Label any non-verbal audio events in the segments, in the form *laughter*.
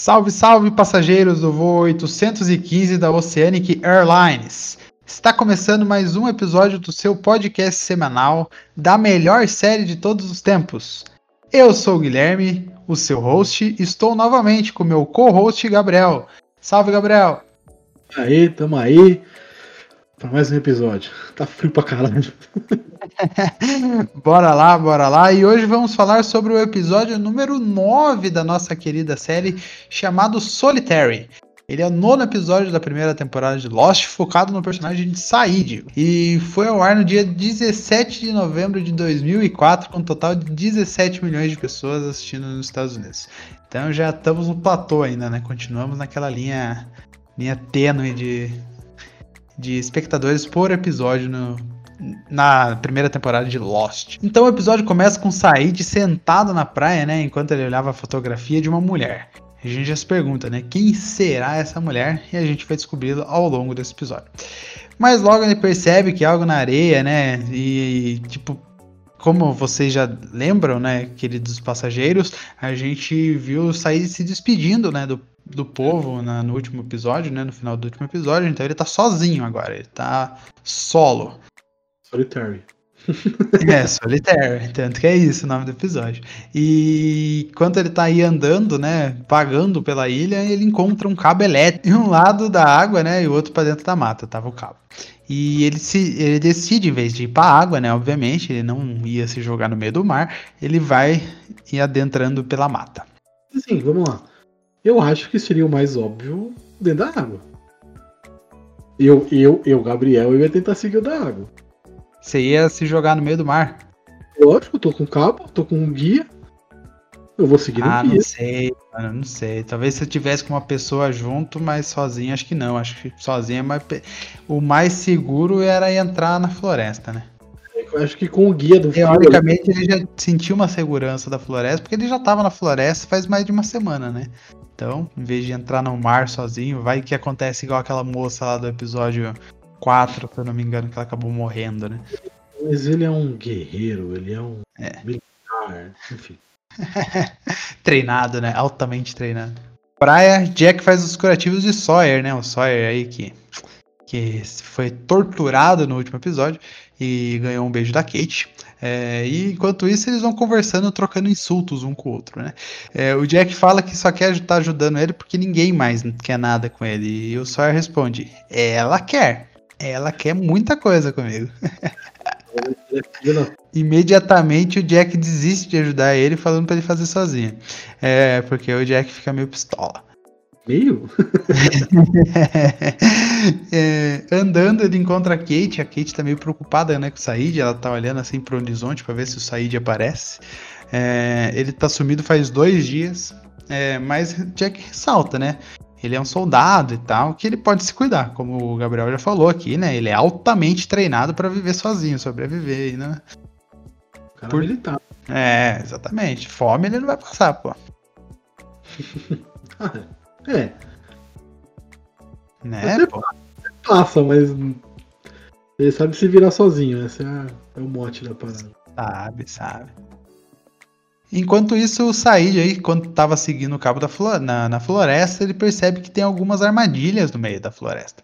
Salve, salve passageiros do voo 815 da Oceanic Airlines. Está começando mais um episódio do seu podcast semanal da melhor série de todos os tempos. Eu sou o Guilherme, o seu host, e estou novamente com meu co-host Gabriel. Salve, Gabriel! Aí, tamo aí para mais um episódio. Tá frio pra caralho. *laughs* bora lá, bora lá. E hoje vamos falar sobre o episódio número 9 da nossa querida série, chamado Solitary. Ele é o nono episódio da primeira temporada de Lost, focado no personagem de Said. E foi ao ar no dia 17 de novembro de 2004, com um total de 17 milhões de pessoas assistindo nos Estados Unidos. Então já estamos no platô ainda, né? Continuamos naquela linha, linha tênue de de espectadores por episódio no, na primeira temporada de Lost. Então o episódio começa com Said sentado na praia, né, enquanto ele olhava a fotografia de uma mulher. A gente já se pergunta, né, quem será essa mulher? E a gente vai descobri-lo ao longo desse episódio. Mas logo ele percebe que é algo na areia, né, e tipo como vocês já lembram, né, queridos passageiros, a gente viu Said se despedindo, né, do do povo na, no último episódio, né? No final do último episódio, então ele tá sozinho agora, ele tá solo. Solitary. é, Solitary, tanto que é isso o nome do episódio. E enquanto ele tá aí andando, né, vagando pela ilha, ele encontra um cabo elétrico em um lado da água, né, e o outro para dentro da mata, tava o cabo. E ele, se, ele decide, em vez de ir pra água, né, obviamente, ele não ia se jogar no meio do mar, ele vai ir adentrando pela mata. Sim, vamos lá. Eu acho que seria o mais óbvio dentro da água. Eu, eu, eu, Gabriel, eu ia tentar seguir o da água. Você ia se jogar no meio do mar? Lógico, eu tô com cabo, tô com um guia. Eu vou seguir ah, guia. Ah, não sei, mano, não sei. Talvez se eu tivesse com uma pessoa junto, mas sozinho acho que não. Acho que sozinho é mais... O mais seguro era entrar na floresta, né? Eu acho que com o guia do Teoricamente ele já sentiu uma segurança da floresta, porque ele já tava na floresta faz mais de uma semana, né? Então, em vez de entrar no mar sozinho, vai que acontece igual aquela moça lá do episódio 4, se eu não me engano, que ela acabou morrendo, né? Mas ele é um guerreiro, ele é um é. militar, enfim. *laughs* treinado, né? Altamente treinado. Praia, Jack faz os curativos de Sawyer, né? O Sawyer aí que, que foi torturado no último episódio e ganhou um beijo da Kate. É, e enquanto isso, eles vão conversando, trocando insultos um com o outro, né? É, o Jack fala que só quer estar tá ajudando ele porque ninguém mais quer nada com ele. E o Sawyer responde: Ela quer. Ela quer muita coisa comigo. *laughs* Imediatamente o Jack desiste de ajudar ele, falando para ele fazer sozinho. É, porque o Jack fica meio pistola. Meio? *laughs* é, andando, ele encontra a Kate. A Kate tá meio preocupada né, com o Said. Ela tá olhando assim pro horizonte para ver se o Said aparece. É, ele tá sumido faz dois dias. É, mas Jack ressalta, né? Ele é um soldado e tal, que ele pode se cuidar, como o Gabriel já falou aqui, né? Ele é altamente treinado para viver sozinho, sobreviver, né? Cara Por... militar. É, exatamente. Fome ele não vai passar, pô. *laughs* É. Né, pô? Passa, mas ele sabe se virar sozinho. Esse é, é o mote da parada. Sabe, sabe. Enquanto isso, o Said aí, quando tava seguindo o cabo na, na, floresta, ele percebe que tem algumas armadilhas no meio da floresta.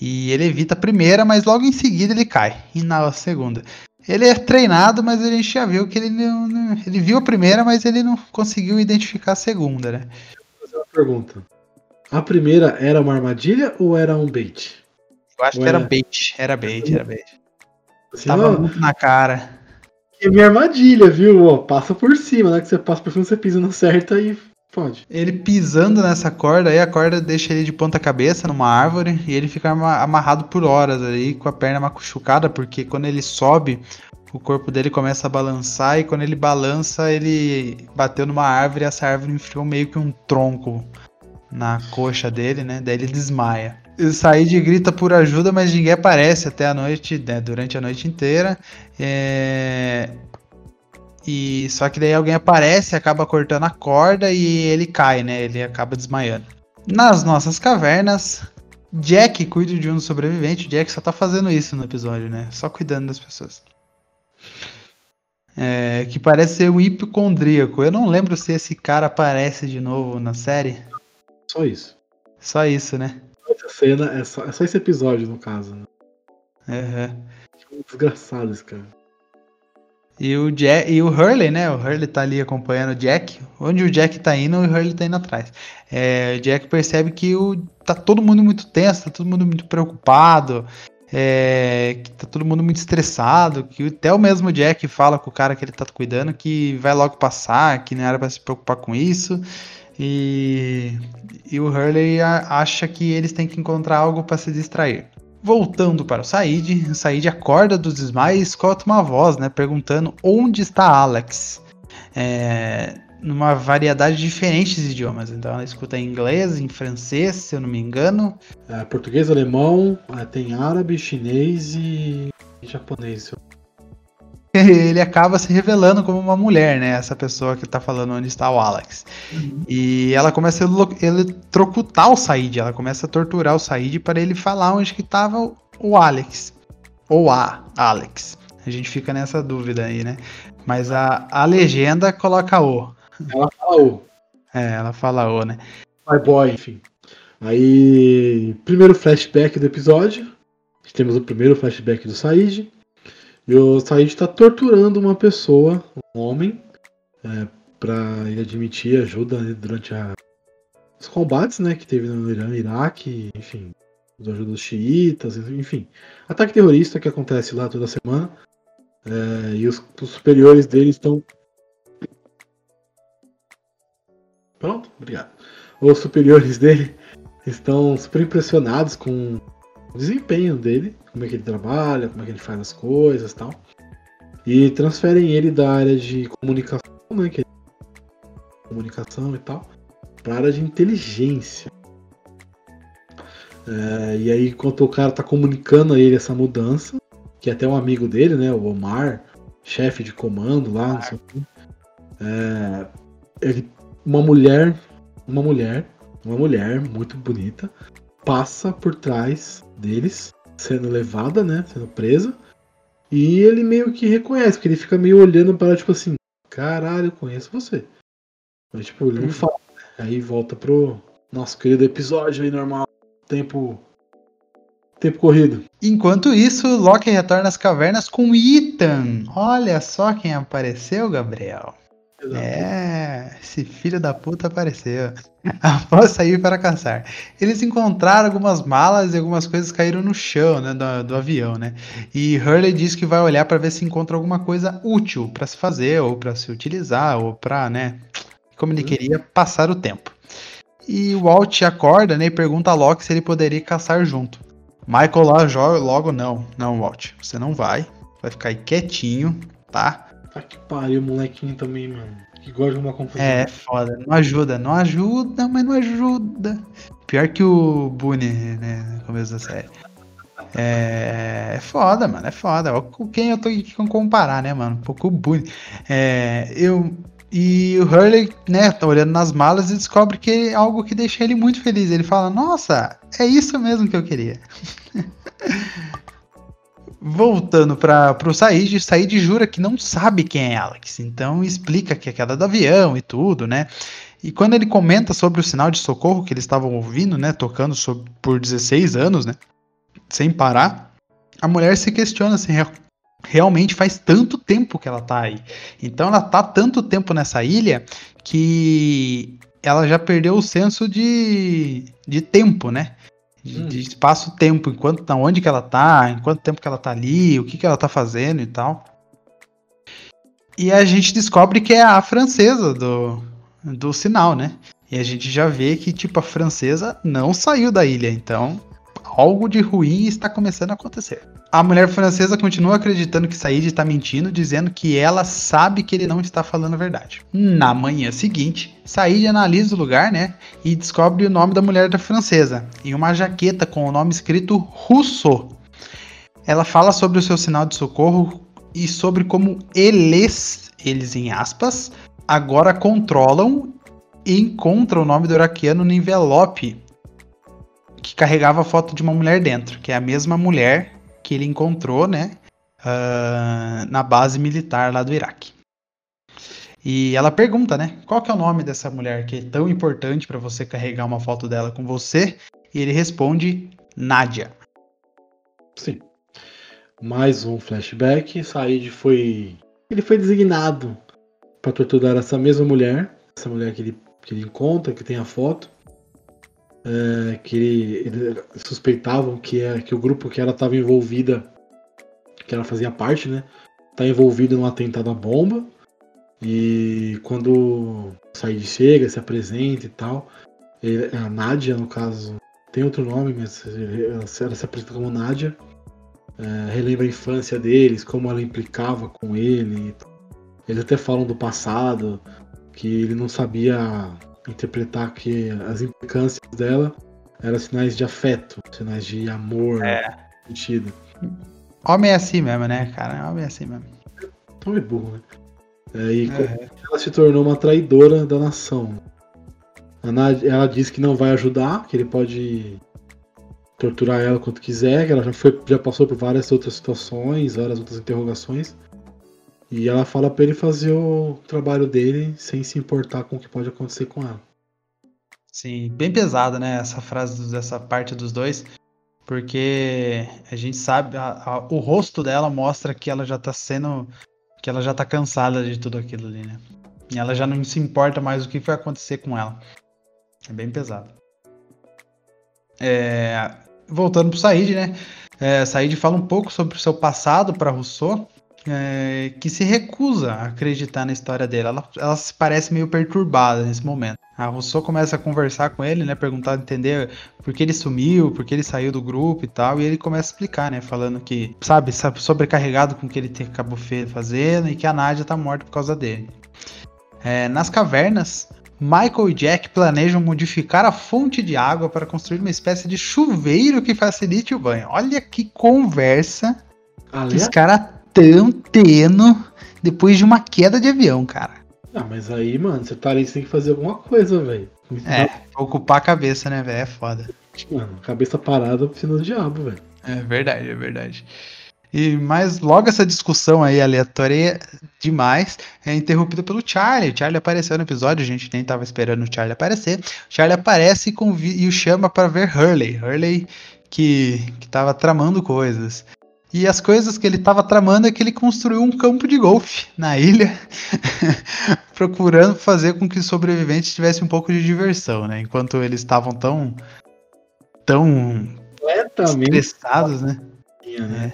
E ele evita a primeira, mas logo em seguida ele cai. E na segunda. Ele é treinado, mas a gente já viu que ele não, não, Ele viu a primeira, mas ele não conseguiu identificar a segunda, né? Vou fazer uma pergunta. A primeira era uma armadilha ou era um bait? Eu acho ou que era, era bait, era bait, era bait. Assim, Tava ó, muito na cara. É minha armadilha, viu? Ó, passa por cima, né? Que você passa por cima, você pisa no certo e Pode. Ele pisando nessa corda, aí a corda deixa ele de ponta cabeça numa árvore e ele fica ama- amarrado por horas ali com a perna machucada, porque quando ele sobe, o corpo dele começa a balançar e quando ele balança, ele bateu numa árvore e essa árvore enfiou meio que um tronco na coxa dele, né? Daí ele desmaia. O Said grita por ajuda, mas ninguém aparece até a noite, né, durante a noite inteira. É, E só que daí alguém aparece, acaba cortando a corda e ele cai, né? Ele acaba desmaiando. Nas nossas cavernas, Jack cuida de um sobrevivente. Jack só tá fazendo isso no episódio, né? Só cuidando das pessoas. É, que parece ser um hipocondríaco. Eu não lembro se esse cara aparece de novo na série. Só isso. Só isso, né? Essa cena é só, é só esse episódio, no caso. Né? Aham. Desgraçado esse cara. E o, Jack, e o Hurley, né? O Hurley tá ali acompanhando o Jack. Onde o Jack tá indo, o Hurley tá indo atrás. É, o Jack percebe que o, tá todo mundo muito tenso, tá todo mundo muito preocupado. é, que tá todo mundo muito estressado. Que até o mesmo Jack fala com o cara que ele tá cuidando que vai logo passar, que não era pra se preocupar com isso. E, e o Hurley acha que eles têm que encontrar algo para se distrair. Voltando para o Said, o Said acorda dos desmaios e escuta uma voz, né, perguntando onde está Alex. É, numa variedade de diferentes idiomas. Então ela escuta em inglês, em francês, se eu não me engano. É, português, alemão, é, tem árabe, chinês e, japonês. *laughs* Ele acaba se revelando como uma mulher, né? Essa pessoa que tá falando onde está o Alex. E ela começa a eletrocutar o Said, ela começa a torturar o Said para ele falar onde que tava o- o Alex. Ou a Alex. A gente fica nessa dúvida aí, né? Mas a, a legenda coloca o. Ela fala o É, ela fala o, né? My Boy, enfim. Aí, primeiro flashback do episódio. Temos o primeiro flashback do Said. O Said tá torturando uma pessoa, um homem, é, pra ele admitir ajuda durante a- os combates né, que teve no Irã, Iraque, enfim, os ajuda dos xiitas, enfim. Ataque terrorista que acontece lá toda semana. É, e os, os superiores dele estão. Pronto, obrigado. Os superiores *laughs* dele estão super impressionados com desempenho dele, como é que ele trabalha, como é que ele faz as coisas tal. E transferem ele da área de comunicação, né, que é comunicação e tal, para a área de inteligência. É, e aí, enquanto o cara tá comunicando a ele essa mudança, que até um amigo dele, né, o Omar, chefe de comando lá, não sei o quê, é, ele, uma mulher, uma mulher, uma mulher muito bonita, passa por trás deles, sendo levada, né, sendo presa, e ele meio que reconhece, porque ele fica meio olhando para ela, tipo assim, caralho, eu conheço você. Mas, tipo, ele não Uhum. fala. Aí volta pro nosso querido episódio aí normal, tempo tempo corrido. Enquanto isso, Loki retorna às cavernas com Ethan. Olha só quem apareceu, Gabriel. É, esse filho da puta apareceu. *laughs* Após sair para caçar. Eles encontraram algumas malas e algumas coisas caíram no chão, né, do, do avião, né? E Hurley diz que vai olhar para ver se encontra alguma coisa útil para se fazer ou para se utilizar ou para, né, como ele queria passar o tempo. E o Walt acorda, né, e pergunta a Loki se ele poderia caçar junto. Michael lá joga logo não, não Walt, você não vai, vai ficar aí quietinho, tá? Tá que pariu, molequinho também, mano. Que gosta de uma confusão. É, foda. Não ajuda, não ajuda, mas não ajuda. Pior que o Boone, né, no começo da série. É, é foda, mano, é foda. Com quem eu tô aqui com comparar, né, mano? Um pouco o Boone. É, eu, e o Hurley, né, tá olhando nas malas e descobre que é algo que deixa ele muito feliz. Ele fala, nossa, é isso mesmo que eu queria. *laughs* Voltando para o Said, Said jura que não sabe quem é Alex, então explica que é aquela do avião e tudo, né? E quando ele comenta sobre o sinal de socorro que eles estavam ouvindo, né, tocando sobre, por 16 anos, né, sem parar, a mulher se questiona se rea- realmente faz tanto tempo que ela tá aí. Então ela tá tanto tempo nessa ilha que ela já perdeu o senso de, de tempo, né? De, Hum. de espaço-tempo, enquanto tá onde que ela tá, em quanto tempo que ela tá ali, o que que ela tá fazendo e tal. E a gente descobre que é a francesa do do sinal, né? E a gente já vê que, tipo, a francesa não saiu da ilha, então algo de ruim está começando a acontecer. A mulher francesa continua acreditando que Said está mentindo, dizendo que ela sabe que ele não está falando a verdade. Na manhã seguinte, Said analisa o lugar, né, e descobre o nome da mulher da francesa, em uma jaqueta com o nome escrito Rousseau. Ela fala sobre o seu sinal de socorro e sobre como eles, eles em aspas, agora controlam e encontram o nome do iraquiano no envelope que carregava a foto de uma mulher dentro, que é a mesma mulher que ele encontrou, né, uh, na base militar lá do Iraque. E ela pergunta, né, qual que é o nome dessa mulher que é tão importante para você carregar uma foto dela com você? E ele responde, Nádia. Sim. Mais um flashback. Said foi, ele foi designado para torturar essa mesma mulher, essa mulher que ele, que ele encontra, que tem a foto é, que ele, suspeitavam que, é, que o grupo que ela estava envolvida, que ela fazia parte, né? Tá envolvido num atentado à bomba. E quando Said chega, se apresenta e tal, ele, a Nádia, no caso, tem outro nome, mas ela, ela se apresenta como Nádia. É, relembra a infância deles, como ela implicava com ele. Eles até falam do passado, que ele não sabia interpretar que as implicâncias dela eram sinais de afeto, sinais de amor é. sentido. Homem é assim mesmo, né, cara? Homem é assim mesmo. Homem é burro, né? É, e é. ela se tornou uma traidora da nação. ela diz que não vai ajudar, que ele pode torturar ela quanto quiser, que ela já, foi, já passou por várias outras situações, várias outras interrogações. E ela fala para ele fazer o trabalho dele sem se importar com o que pode acontecer com ela. Sim, bem pesada, né? Essa frase dessa parte dos dois. Porque a gente sabe, a, a, o rosto dela mostra que ela já tá sendo. que ela já tá cansada de tudo aquilo ali, né? E ela já não se importa mais o que vai acontecer com ela. É bem pesado. É, voltando pro Said, né? É, Said fala um pouco sobre o seu passado para Rousseau é, que se recusa a acreditar na história dele. Ela, ela se parece meio perturbada nesse momento. A Rousseau começa a conversar com ele, né? Perguntar, entender por que ele sumiu, por que ele saiu do grupo e tal. E ele começa a explicar, né? Falando que, sabe, sobrecarregado com o que ele acabou fazendo e que a Nádia tá morta por causa dele. É, nas cavernas, Michael e Jack planejam modificar a fonte de água para construir uma espécie de chuveiro que facilite o banho. Olha que conversa que os caras tão depois de uma queda de avião, cara. Ah, mas aí, mano, você tá ali, você tem que fazer alguma coisa, velho. É, ocupar a cabeça, né, velho? É foda. Mano, cabeça parada oficina do diabo, velho. É verdade, é verdade. E mas logo essa discussão aí aleatória demais é interrompida pelo Charlie. O Charlie apareceu no episódio, a gente nem tava esperando o Charlie aparecer. O Charlie aparece e, e o chama para ver Hurley. Hurley que, que tava tramando coisas. E as coisas que ele estava tramando é que ele construiu um campo de golfe na ilha, *laughs* procurando fazer com que os sobreviventes tivessem um pouco de diversão, né? Enquanto eles estavam tão tão estressados, né? né?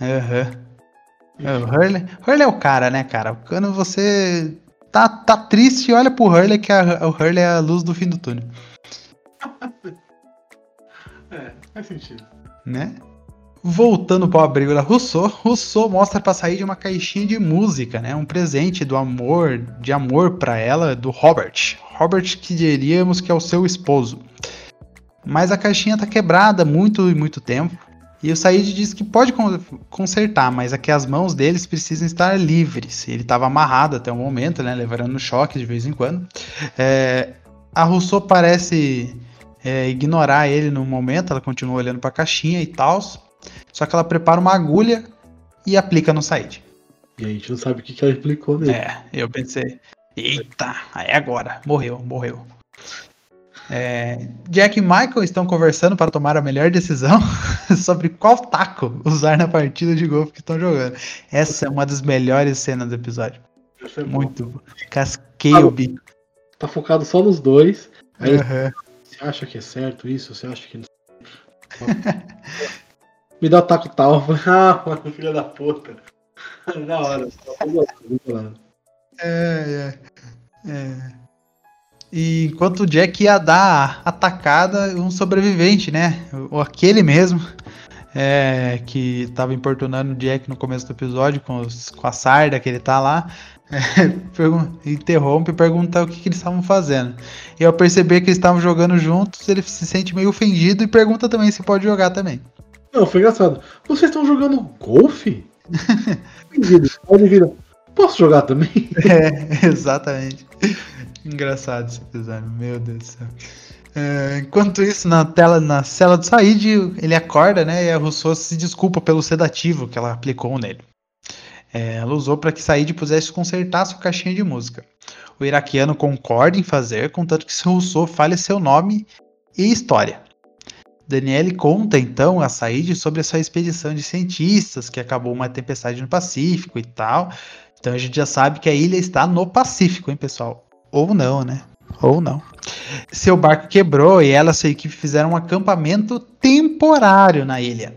É. Uhum. O Hurley, Hurley é o cara, né, cara? Quando você tá, tá triste, olha pro Hurley que a, o Hurley é a luz do fim do túnel. *laughs* é, faz sentido. Né? Voltando para o abrigo da Rousseau, Rousseau mostra para sair de uma caixinha de música, né? Um presente do amor, de amor para ela, do Robert. Robert que diríamos que é o seu esposo. Mas a caixinha tá quebrada muito e muito tempo. E o Said diz que pode consertar, mas é que as mãos deles precisam estar livres. Ele estava amarrado até o momento, né? Levando choque de vez em quando. É, a Rousseau parece é, ignorar ele no momento, ela continua olhando para a caixinha e tal. Só que ela prepara uma agulha e aplica no Said. E a gente não sabe o que, que ela aplicou nele. É, eu pensei, eita, aí é agora, morreu, morreu. É, Jack e Michael estão conversando para tomar a melhor decisão *laughs* sobre qual taco usar na partida de golfe que estão jogando. Essa é uma das melhores cenas do episódio. É Muito. Casqueio o bico. Tá focado só nos dois. Aí uhum. Você acha que é certo isso? Você acha que não. *laughs* me dá o taco tal. *laughs* Ah, mano, filha da puta. *laughs* Na hora. É, é, é. E enquanto o Jack ia dar a atacada, um sobrevivente, né? Ou aquele mesmo, é, que estava importunando o Jack no começo do episódio com, os, com a sarda que ele tá lá, *laughs* é, interrompe e pergunta o que, que eles estavam fazendo. E ao perceber que eles estavam jogando juntos, ele se sente meio ofendido e pergunta também se pode jogar também. Não, foi engraçado. Vocês estão jogando golfe? *laughs* pode vir. Posso jogar também? *laughs* É, exatamente. Engraçado esse episódio, meu Deus do céu. É, enquanto isso, na tela, na cela do Said, ele acorda, né? E a Rousseau se desculpa pelo sedativo que ela aplicou nele. É, ela usou para que Said pudesse consertar sua caixinha de música. O iraquiano concorda em fazer, contanto que Rousseau fale seu nome e história. Daniele conta então a Said sobre a sua expedição de cientistas, que acabou uma tempestade no Pacífico e tal. Então a gente já sabe que a ilha está no Pacífico, hein, pessoal? Ou não, né? Ou não. Seu barco quebrou e ela e sua equipe fizeram um acampamento temporário na ilha.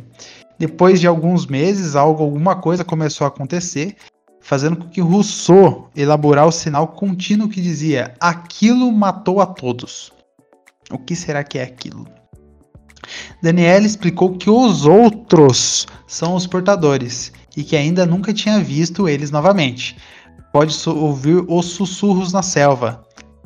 Depois de alguns meses, algo, alguma coisa começou a acontecer, fazendo com que Rousseau elaborar o sinal contínuo que dizia: aquilo matou a todos. O que será que é aquilo? Daniela explicou que os outros são os portadores e que ainda nunca tinha visto eles novamente. Pode ouvir os sussurros na selva,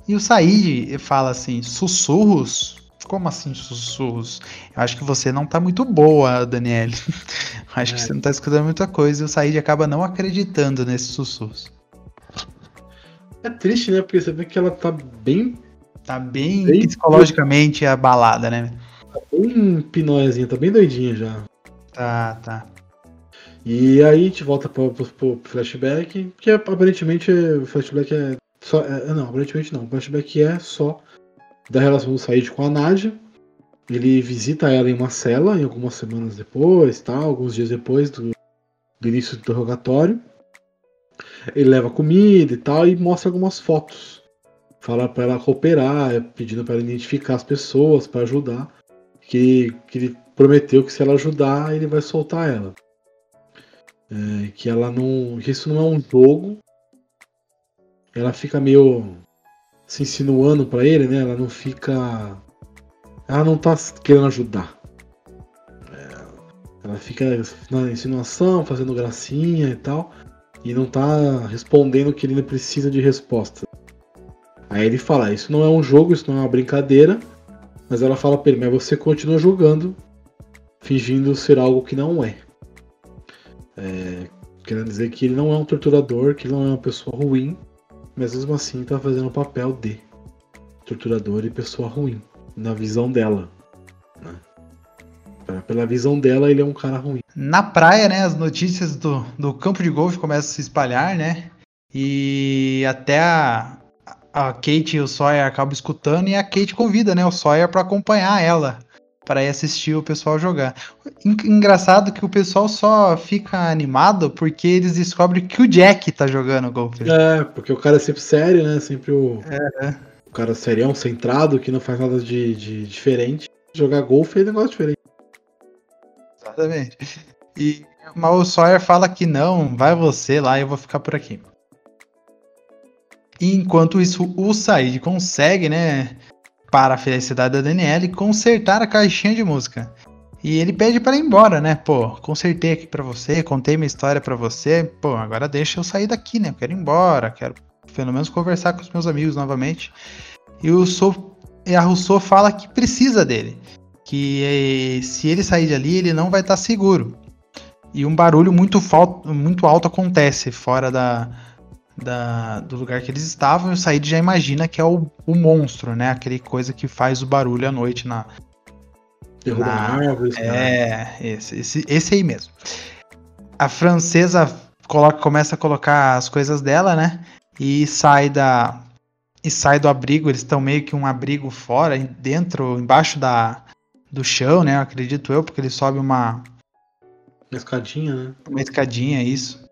e o Said fala assim: sussurros? Como assim sussurros? Eu acho que você não tá muito boa, Daniele. *laughs* acho é. que você não tá escutando muita coisa e o Said acaba não acreditando nesses sussurros. É triste, né? Porque você vê que ela tá bem. Tá bem, bem psicologicamente abalada, né? Tá bem pinóiazinha, tá bem doidinha já. Tá, tá. E aí a gente volta pro, pro, pro flashback, que aparentemente o flashback é só, é, não, aparentemente não. O flashback é só da relação do Said com a Nadia. Ele visita ela em uma cela, em algumas semanas depois, tá, alguns dias depois do, do início do interrogatório. Ele leva comida e tal e mostra algumas fotos. Fala para ela cooperar, pedindo para ela identificar as pessoas, para ajudar. Que, que ele prometeu que se ela ajudar, ele vai soltar ela. É, que ela não. que isso não é um jogo, ela fica meio se insinuando para ele, né? Ela não fica. Ela não tá querendo ajudar. É, ela fica na insinuação, fazendo gracinha e tal. E não tá respondendo que ele precisa de resposta. Aí ele fala: Isso não é um jogo, isso não é uma brincadeira. Mas ela fala pra ele: Mas você continua jogando, fingindo ser algo que não é. é querendo dizer que ele não é um torturador, que ele não é uma pessoa ruim mas mesmo assim tá fazendo o papel de torturador e pessoa ruim, na visão dela. Né? Pela visão dela, ele é um cara ruim. Na praia, né, as notícias do, do campo de golfe começam a se espalhar, né? E até a, a Kate e o Sawyer acabam escutando e a Kate convida, né, o Sawyer para acompanhar ela para ir assistir o pessoal jogar. Engraçado que o pessoal só fica animado porque eles descobrem que o Jack tá jogando golfe. É, porque o cara é sempre sério, né? Sempre o, é. o cara serião, centrado, que não faz nada de, de diferente. Jogar golfe é negócio diferente. Exatamente. E mas o Sawyer fala que não, vai você lá, eu vou ficar por aqui. Enquanto isso, o Said consegue, né, para a felicidade da Daniela e consertar a caixinha de música. E ele pede para ir embora, né? Pô, consertei aqui para você, contei minha história para você. Pô, agora deixa eu sair daqui, né? Eu quero ir embora, quero pelo menos conversar com os meus amigos novamente. E o Sou, e a Rousseau fala que precisa dele, que se ele sair dali, ele não vai estar seguro. E um barulho muito, muito alto acontece fora da, da, do lugar que eles estavam, e o Said já imagina que é o, o monstro, né? Aquele coisa que faz o barulho à noite na. Derruba na, árvores. É, esse, esse, esse aí mesmo. A francesa coloca, começa a colocar as coisas dela, né? E sai da. E sai do abrigo, eles estão meio que um abrigo fora, dentro, embaixo da, do chão, né? Acredito eu, porque ele sobe uma. Uma escadinha, né? Uma escadinha, isso.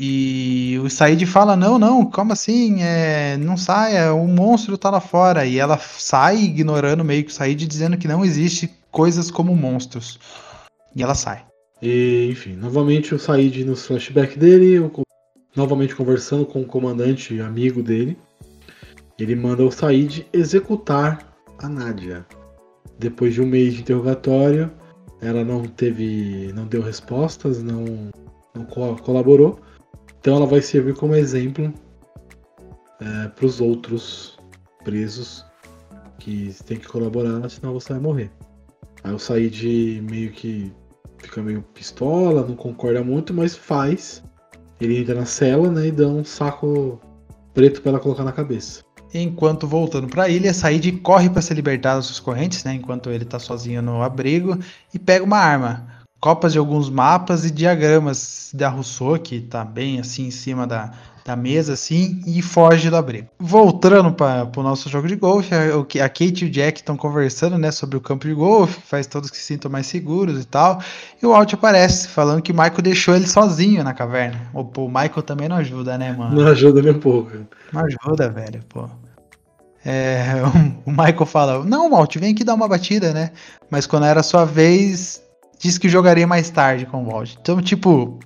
E o Said fala: Não, não, como assim? É, não saia, o monstro tá lá fora. E ela sai ignorando meio que o Said, dizendo que não existe coisas como monstros. E ela sai. E, enfim, novamente o Said no flashback dele, novamente conversando com o comandante amigo dele. ele manda o Said executar a Nádia. Depois de um mês de interrogatório, ela não teve, não deu respostas, não, não colaborou. Então ela vai servir como exemplo é, para os outros presos que tem que colaborar, senão você vai morrer. Aí o Said meio que fica meio pistola, não concorda muito, mas faz. Ele entra na cela, né, e dá um saco preto para ela colocar na cabeça. Enquanto voltando para a ilha, Said corre para se libertar das suas correntes, né, enquanto ele está sozinho no abrigo, e pega uma arma. Copas de alguns mapas e diagramas da Rousseau, que está bem assim em cima da, da mesa assim e foge do abrigo. Voltando para o nosso jogo de golfe, a, a Kate e o Jack estão conversando né, sobre o campo de golfe, faz todos que se sintam mais seguros e tal. E o Alt aparece, falando que o Michael deixou ele sozinho na caverna. O, o Michael também não ajuda, né, mano? Não ajuda nem um pouco. Não ajuda, velho, pô. É, *laughs* o Michael fala: Não, Walt, vem aqui dar uma batida, né? Mas quando era a sua vez, disse que jogaria mais tarde com o Walt. Então, tipo,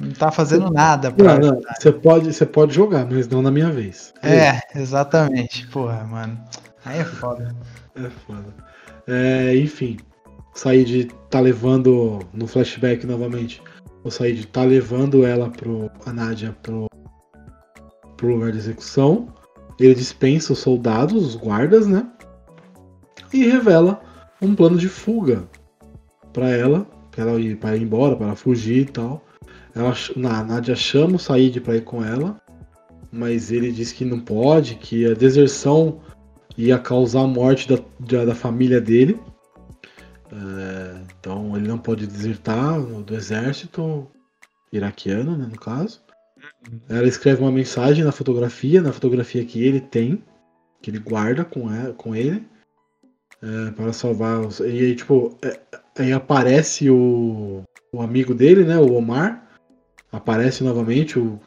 não tá fazendo nada pra. Não, não. Você pode, você pode jogar, mas não na minha vez. É, é exatamente. Porra, mano. Aí é foda. *laughs* É foda. É, enfim. Said tá levando. No flashback novamente. O Said tá levando ela pro. A Nádia pro. pro lugar de execução. Ele dispensa os soldados, os guardas, né? E revela um plano de fuga para ela, para ela ir, pra ir embora, para ela fugir e tal. Ela, a Nadia chama o Said para ir com ela, mas ele diz que não pode, que a deserção ia causar a morte da, da, da família dele. É, então ele não pode desertar do exército iraquiano, né, no caso. Ela escreve uma mensagem na fotografia, na fotografia que ele tem, que ele guarda com, ela, com ele, é, para salvar. Os, e aí, tipo, é, aí aparece o, o amigo dele, né, o Omar, aparece novamente o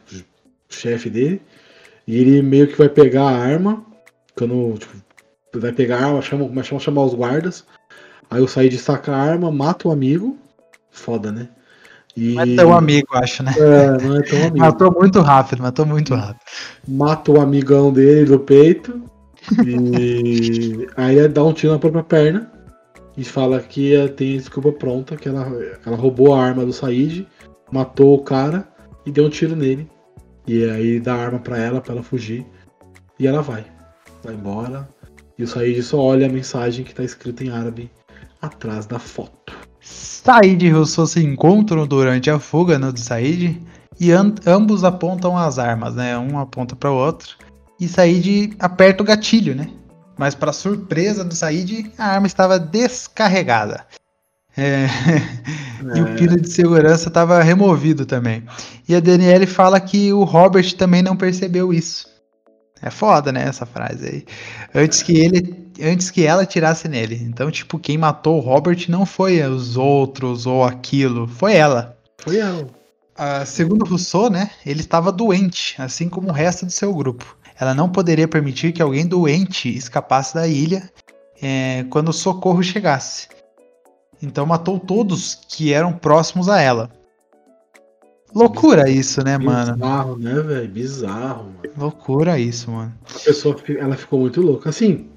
chefe dele. E ele meio que vai pegar a arma. Quando tipo, vai pegar a arma, chama, começa a chamar os guardas. Aí eu saí de saca a arma, mata o amigo. Foda, né? E... Não é tão amigo, acho, né? É, não é tão amigo. *laughs* matou muito rápido, matou muito rápido. Mata o amigão dele do peito. E *laughs* aí ele dá um tiro na própria perna. E fala que tem a desculpa pronta, que ela, ela roubou a arma do Said matou o cara e deu um tiro nele. E aí dá a arma para ela, para ela fugir. E ela vai. Vai embora. E o Said só olha a mensagem que tá escrita em árabe atrás da foto. Said e Rousseau se encontram durante a fuga no de Said e ambos apontam as armas, né? Um aponta para o outro. E Said aperta o gatilho, né? Mas para surpresa do Said, a arma estava descarregada. É... É. *laughs* E o pino de segurança estava removido também. E a Daniele fala que o Robert também não percebeu isso. É foda, né, essa frase aí. Antes que ele, antes que ela tirasse nele. Então, tipo, quem matou o Robert não foi os outros ou aquilo, foi ela. Foi ela. Uh, segundo Rousseau, né, ele estava doente, assim como o resto do seu grupo. Ela não poderia permitir que alguém doente escapasse da ilha é, quando o socorro chegasse. Então matou todos que eram próximos a ela. Loucura isso, né, mano? Bizarro, né, velho? Bizarro, mano. Loucura isso, mano. A pessoa, ela ficou muito louca. Assim,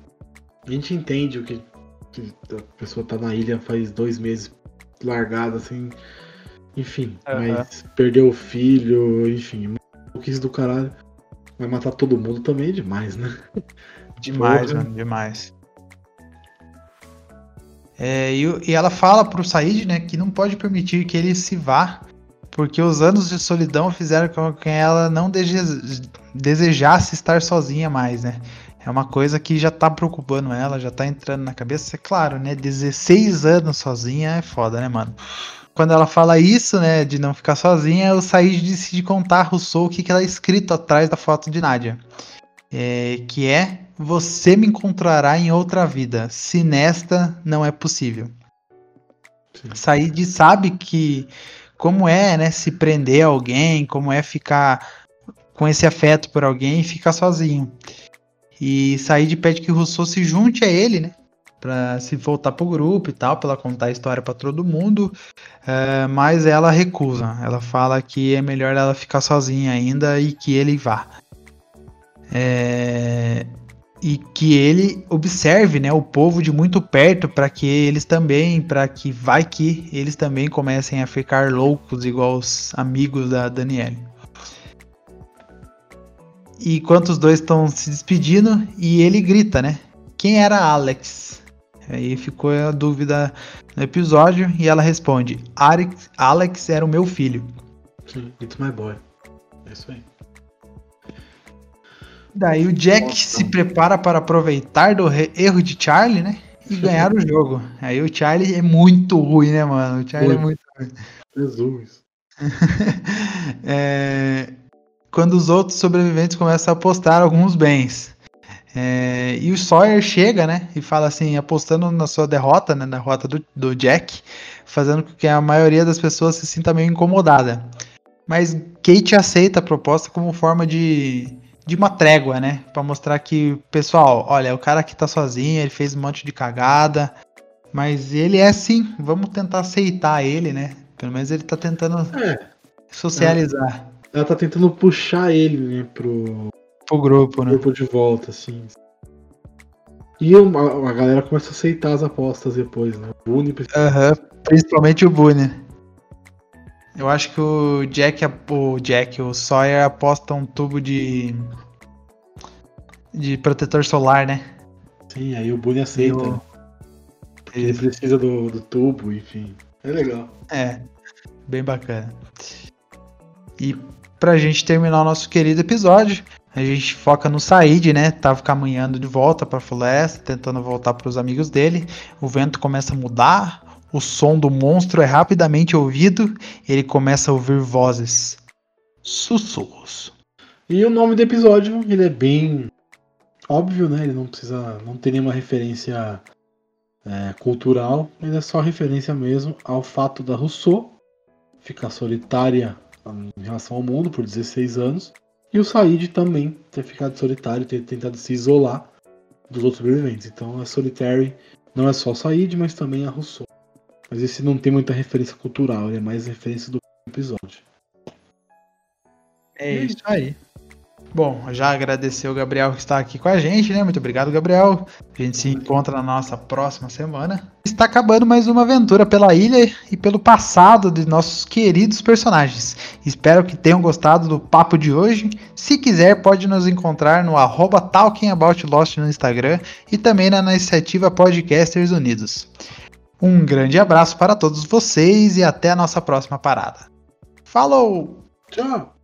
a gente entende o que, que a pessoa tá na ilha faz dois meses largada, assim. Enfim, uhum. mas perdeu o filho, enfim, o que isso do caralho. Vai matar todo mundo também é demais, né? *laughs* Demais, mano, demais. É, e, e, ela fala pro Said, né, que não pode permitir que ele se vá, porque os anos de solidão fizeram com que ela não desejasse estar sozinha mais, né? É uma coisa que já tá preocupando ela, já tá entrando na cabeça. É claro, né? 16 anos sozinha é foda, né, mano? Quando ela fala isso, né, de não ficar sozinha, o Said decide contar a Rousseau o que, que ela é escrito atrás da foto de Nádia. É, que é você me encontrará em outra vida, se nesta não é possível. Sim. Said sabe que como é, né, se prender a alguém, como é ficar com esse afeto por alguém e ficar sozinho. E Said pede que Rousseau se junte a ele, né, para se voltar pro grupo e tal, para ela contar a história para todo mundo, é, mas ela recusa. Ela fala que é melhor ela ficar sozinha ainda e que ele vá. É, e que ele observe, né, o povo de muito perto para que eles também, para que vai que eles também comecem a ficar loucos igual os amigos da Danielle. E enquanto os dois estão se despedindo e ele grita, né? Quem era Alex? Aí ficou a dúvida no episódio e ela responde: Alex, Alex era o meu filho. Sim, it's my boy. É isso aí. Daí o Jack Nossa. se prepara para aproveitar do erro de Charlie, né? E ganhar o jogo. Aí o Charlie é muito ruim, né, mano? O Charlie é muito ruim. Jesus. *laughs* é, quando os outros sobreviventes começam a apostar alguns bens. É, e o Sawyer chega, né? E fala assim, apostando na sua derrota, né? Na derrota do, do Jack, fazendo com que a maioria das pessoas se sinta meio incomodada. Mas Kate aceita a proposta como forma de de uma trégua, né? Para mostrar que, pessoal, olha, o cara aqui tá sozinho, ele fez um monte de cagada, mas ele é assim, vamos tentar aceitar ele, né? Pelo menos ele tá tentando é, socializar. Ela, ela tá tentando puxar ele, né, pro, pro grupo, né? Grupo de volta, assim. E a, a, galera começa a aceitar as apostas depois, né? O Boone, uhum, principalmente o Boone. Eu acho que o Jack, o Jack, o Sawyer aposta um tubo de de protetor solar, né? Sim, aí o Boone aceita. O... Ele precisa do, do tubo, enfim. É legal. É, bem bacana. E pra gente terminar o nosso querido episódio, a gente foca no Said, né? Tava caminhando de volta pra floresta, tentando voltar para os amigos dele. O vento começa a mudar, o som do monstro é rapidamente ouvido, ele começa a ouvir vozes. Sussurros. E o nome do episódio, ele é bem óbvio, né? Ele não precisa, não tem nenhuma referência é, cultural, ele é só referência mesmo ao fato da Rousseau ficar solitária em relação ao mundo por 16 anos e o Said também ter ficado solitário, ter tentado se isolar dos outros sobreviventes. Então a Solitary não é só o Said, mas também a Rousseau. Mas esse não tem muita referência cultural, ele é mais referência do episódio. É isso aí. Bom, já agradecer o Gabriel que está aqui com a gente, né? Muito obrigado, Gabriel. A gente se encontra na nossa próxima semana. Está acabando mais uma aventura pela ilha e pelo passado de nossos queridos personagens. Espero que tenham gostado do papo de hoje. Se quiser, pode nos encontrar no arroba talkingaboutlost no Instagram e também na iniciativa Podcasters Unidos. Um grande abraço para todos vocês e até a nossa próxima parada. Falou! Tchau!